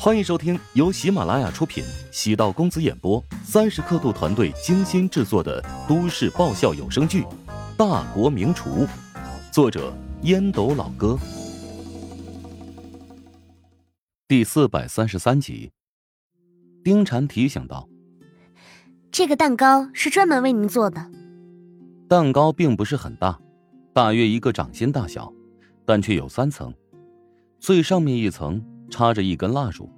欢迎收听由喜马拉雅出品、喜道公子演播、三十刻度团队精心制作的都市爆笑有声剧《大国名厨》，作者烟斗老哥，第四百三十三集。丁婵提醒道：“这个蛋糕是专门为您做的。蛋糕并不是很大，大约一个掌心大小，但却有三层，最上面一层。”插着一根蜡烛，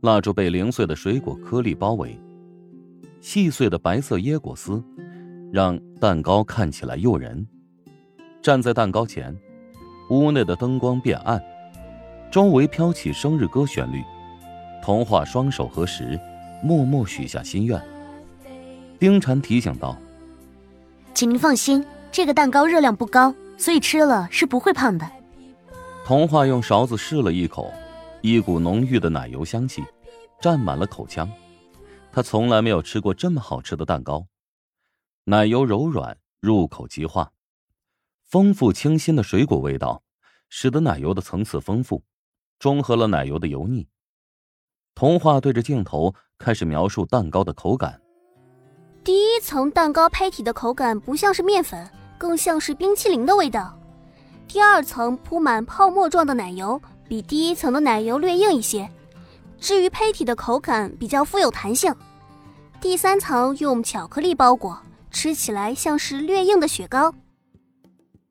蜡烛被零碎的水果颗粒包围，细碎的白色椰果丝让蛋糕看起来诱人。站在蛋糕前，屋内的灯光变暗，周围飘起生日歌旋律。童话双手合十，默默许下心愿。丁婵提醒道：“请您放心，这个蛋糕热量不高，所以吃了是不会胖的。”童话用勺子试了一口。一股浓郁的奶油香气，占满了口腔。他从来没有吃过这么好吃的蛋糕，奶油柔软，入口即化。丰富清新的水果味道，使得奶油的层次丰富，中和了奶油的油腻。童话对着镜头开始描述蛋糕的口感。第一层蛋糕胚体的口感不像是面粉，更像是冰淇淋的味道。第二层铺满泡沫状的奶油。比第一层的奶油略硬一些，至于胚体的口感比较富有弹性。第三层用巧克力包裹，吃起来像是略硬的雪糕。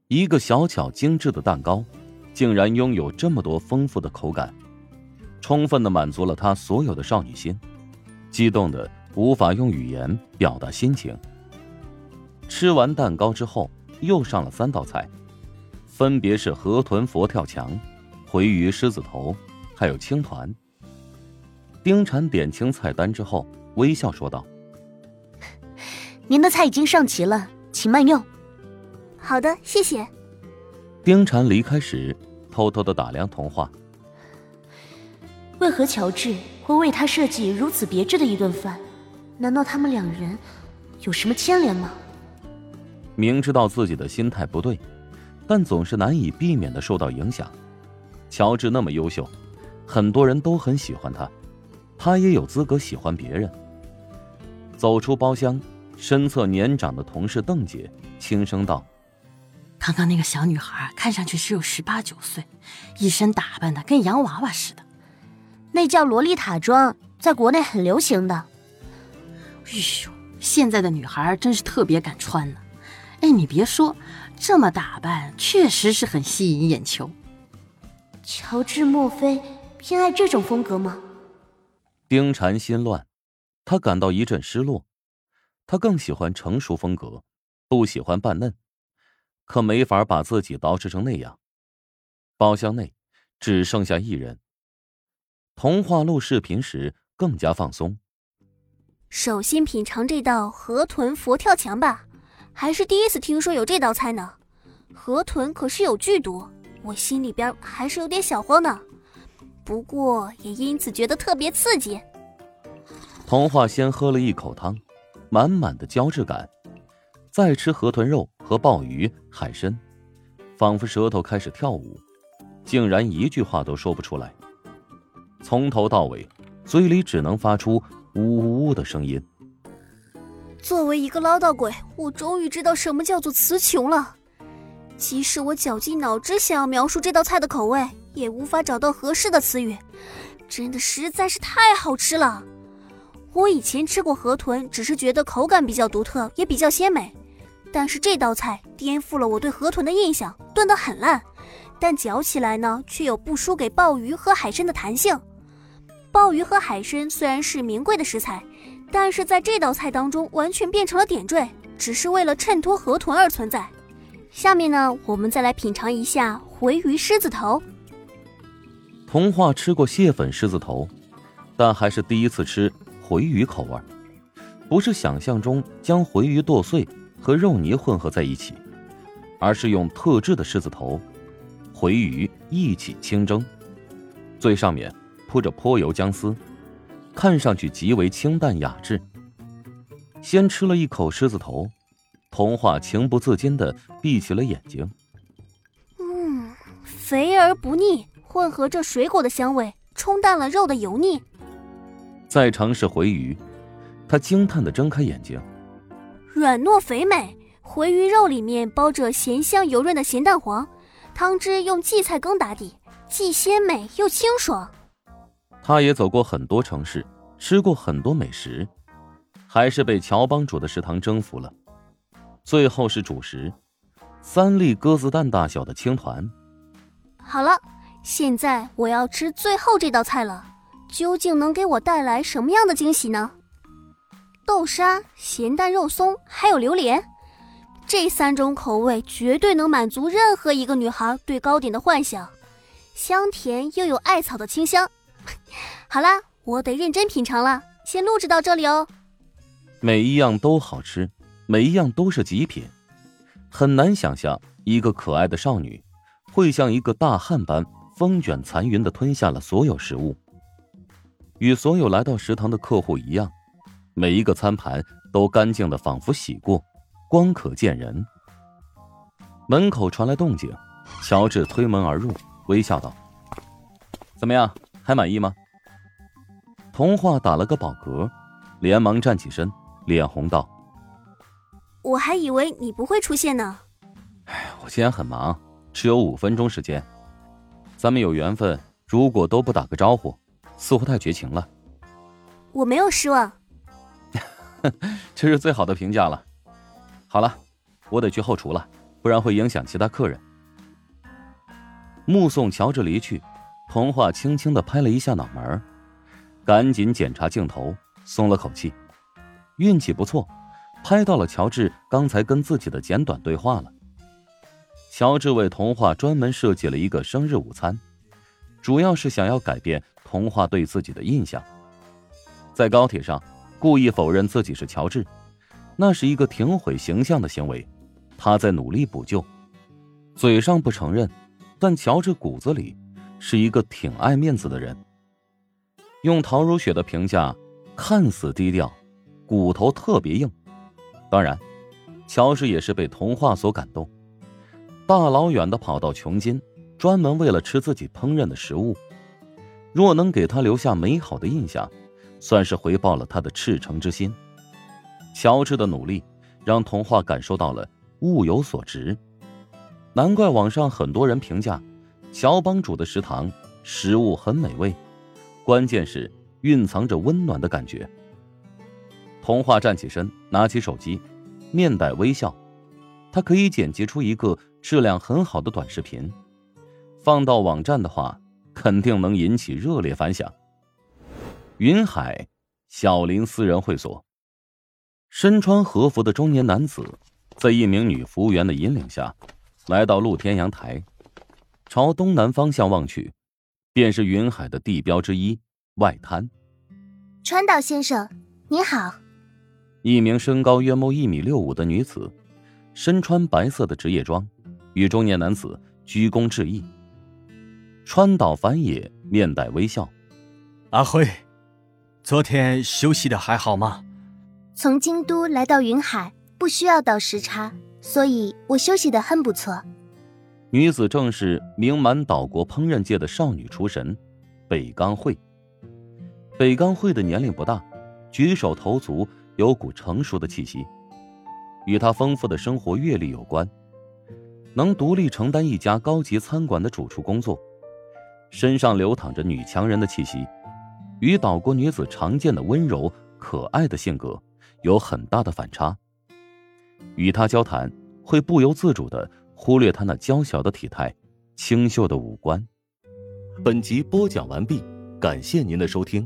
一个小巧精致的蛋糕，竟然拥有这么多丰富的口感，充分的满足了他所有的少女心，激动的无法用语言表达心情。吃完蛋糕之后，又上了三道菜，分别是河豚佛跳墙。回鱼狮子头，还有青团。丁婵点清菜单之后，微笑说道：“您的菜已经上齐了，请慢用。”“好的，谢谢。”丁婵离开时，偷偷的打量童话。为何乔治会为他设计如此别致的一顿饭？难道他们两人有什么牵连吗？明知道自己的心态不对，但总是难以避免的受到影响。乔治那么优秀，很多人都很喜欢他，他也有资格喜欢别人。走出包厢，身侧年长的同事邓姐轻声道：“刚刚那个小女孩看上去只有十八九岁，一身打扮的跟洋娃娃似的，那叫洛丽塔装，在国内很流行的。哎呦，现在的女孩真是特别敢穿呢。哎，你别说，这么打扮确实是很吸引眼球。”乔治，莫非偏爱这种风格吗？丁婵心乱，他感到一阵失落。他更喜欢成熟风格，不喜欢扮嫩，可没法把自己捯饬成那样。包厢内只剩下一人。童话录视频时更加放松。首先品尝这道河豚佛跳墙吧，还是第一次听说有这道菜呢。河豚可是有剧毒。我心里边还是有点小慌呢，不过也因此觉得特别刺激。童话先喝了一口汤，满满的胶质感，再吃河豚肉和鲍鱼、海参，仿佛舌头开始跳舞，竟然一句话都说不出来。从头到尾，嘴里只能发出呜呜呜的声音。作为一个唠叨鬼，我终于知道什么叫做词穷了。即使我绞尽脑汁想要描述这道菜的口味，也无法找到合适的词语。真的实在是太好吃了！我以前吃过河豚，只是觉得口感比较独特，也比较鲜美。但是这道菜颠覆了我对河豚的印象，炖得很烂，但嚼起来呢，却有不输给鲍鱼和海参的弹性。鲍鱼和海参虽然是名贵的食材，但是在这道菜当中完全变成了点缀，只是为了衬托河豚而存在。下面呢，我们再来品尝一下回鱼狮子头。童话吃过蟹粉狮子头，但还是第一次吃回鱼口味不是想象中将回鱼剁碎和肉泥混合在一起，而是用特制的狮子头、回鱼一起清蒸，最上面铺着泼油姜丝，看上去极为清淡雅致。先吃了一口狮子头。童话情不自禁的闭起了眼睛。嗯，肥而不腻，混合着水果的香味，冲淡了肉的油腻。再尝试回鱼，他惊叹的睁开眼睛。软糯肥美，回鱼肉里面包着咸香油润的咸蛋黄，汤汁用荠菜羹打底，既鲜美又清爽。他也走过很多城市，吃过很多美食，还是被乔帮主的食堂征服了。最后是主食，三粒鸽子蛋大小的青团。好了，现在我要吃最后这道菜了，究竟能给我带来什么样的惊喜呢？豆沙、咸蛋肉松，还有榴莲，这三种口味绝对能满足任何一个女孩对糕点的幻想，香甜又有艾草的清香。好啦，我得认真品尝了，先录制到这里哦。每一样都好吃，每一样都是极品，很难想象一个可爱的少女会像一个大汉般风卷残云的吞下了所有食物。与所有来到食堂的客户一样。每一个餐盘都干净的，仿佛洗过，光可见人。门口传来动静，乔治推门而入，微笑道：“怎么样，还满意吗？”童话打了个饱嗝，连忙站起身，脸红道：“我还以为你不会出现呢。”“哎，我今天很忙，只有五分钟时间。咱们有缘分，如果都不打个招呼，似乎太绝情了。”“我没有失望。”这是最好的评价了。好了，我得去后厨了，不然会影响其他客人。目送乔治离去，童话轻轻的拍了一下脑门，赶紧检查镜头，松了口气。运气不错，拍到了乔治刚才跟自己的简短对话了。乔治为童话专门设计了一个生日午餐，主要是想要改变童话对自己的印象。在高铁上。故意否认自己是乔治，那是一个挺毁形象的行为。他在努力补救，嘴上不承认，但乔治骨子里是一个挺爱面子的人。用陶如雪的评价，看似低调，骨头特别硬。当然，乔治也是被童话所感动，大老远的跑到琼金，专门为了吃自己烹饪的食物。若能给他留下美好的印象。算是回报了他的赤诚之心。乔治的努力让童话感受到了物有所值，难怪网上很多人评价乔帮主的食堂食物很美味，关键是蕴藏着温暖的感觉。童话站起身，拿起手机，面带微笑，他可以剪辑出一个质量很好的短视频，放到网站的话，肯定能引起热烈反响。云海小林私人会所，身穿和服的中年男子，在一名女服务员的引领下，来到露天阳台，朝东南方向望去，便是云海的地标之一外滩。川岛先生，你好。一名身高约莫一米六五的女子，身穿白色的职业装，与中年男子鞠躬致意。川岛繁野面带微笑，阿辉。昨天休息的还好吗？从京都来到云海，不需要倒时差，所以我休息的很不错。女子正是名满岛国烹饪界的少女厨神北冈惠。北冈惠的年龄不大，举手投足有股成熟的气息，与她丰富的生活阅历有关。能独立承担一家高级餐馆的主厨工作，身上流淌着女强人的气息。与岛国女子常见的温柔可爱的性格有很大的反差。与她交谈，会不由自主的忽略她那娇小的体态、清秀的五官。本集播讲完毕，感谢您的收听。